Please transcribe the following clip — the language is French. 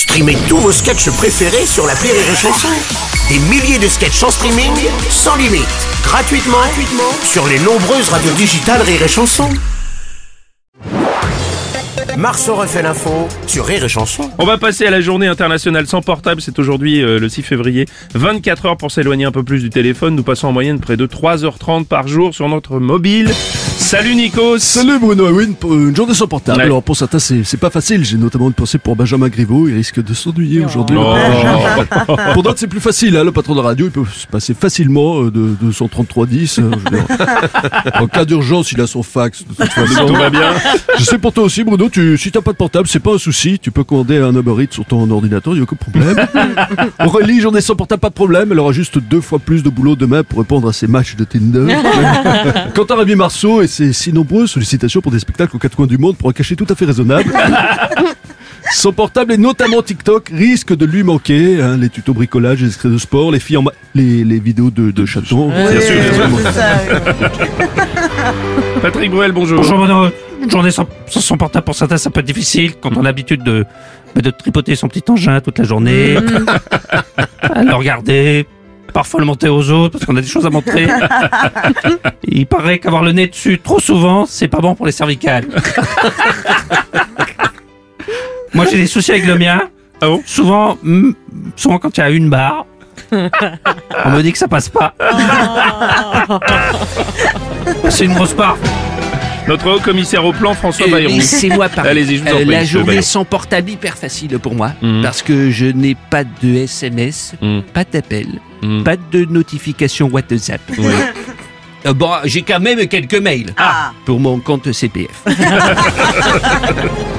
Streamez tous vos sketchs préférés sur la Rire et Chanson. Des milliers de sketchs en streaming, sans limite, gratuitement, gratuitement sur les nombreuses radios digitales Rire et Chanson. Marceau refait l'info sur Rire et Chanson. On va passer à la journée internationale sans portable. C'est aujourd'hui euh, le 6 février. 24 heures pour s'éloigner un peu plus du téléphone. Nous passons en moyenne près de 3h30 par jour sur notre mobile. Salut Nikos Salut Bruno, oui, une, journée sans portable. Ouais. Alors pour certains c'est c'est pas facile, j'ai notamment une pensée pour Benjamin Griveaux, il risque de s'ennuyer aujourd'hui. Oh. Pour d'autres c'est plus facile, hein, le patron de la radio il peut se passer facilement euh, de, de son 3310. euh, en cas d'urgence il a son fax. de toute façon. Tout va bien Je sais pour toi aussi Bruno, tu, si t'as pas de portable c'est pas un souci, tu peux commander un Uber Eats sur ton ordinateur, il y a aucun problème. Aurélie, journée sans portable, pas de problème, elle aura juste deux fois plus de boulot demain pour répondre à ses matchs de Tinder. Quentin Rémy Marceau et ses si nombreuses sollicitations pour des spectacles aux quatre coins du monde pour un cachet tout à fait raisonnable. Son portable et notamment TikTok risque de lui manquer. hein, les tutos bricolage, les extraits de sport, les filles en les, les vidéos de, de chatons. Bien sûr, bien sûr. Patrick Bruel, bonjour. Bonjour. Une journée sans, sans son portable pour certains, ça peut être difficile quand on a l'habitude de, bah, de tripoter son petit engin toute la journée, à le regarder, parfois le monter aux autres parce qu'on a des choses à montrer. Il paraît qu'avoir le nez dessus trop souvent, c'est pas bon pour les cervicales. Moi j'ai des soucis avec le mien. Ah bon? Souvent, mm, souvent quand il y a une barre, on me dit que ça passe pas. C'est une grosse barre. Notre haut commissaire au plan, François Euh, Bayrou. c'est moi par Allez-y, je vous en Euh, prie, La journée sans portable hyper facile pour moi Mhm. parce que je n'ai pas de SMS, Mhm. pas d'appel, Mhm. pas de notification WhatsApp. Oui. Euh, bon, j'ai quand même quelques mails pour mon compte CPF.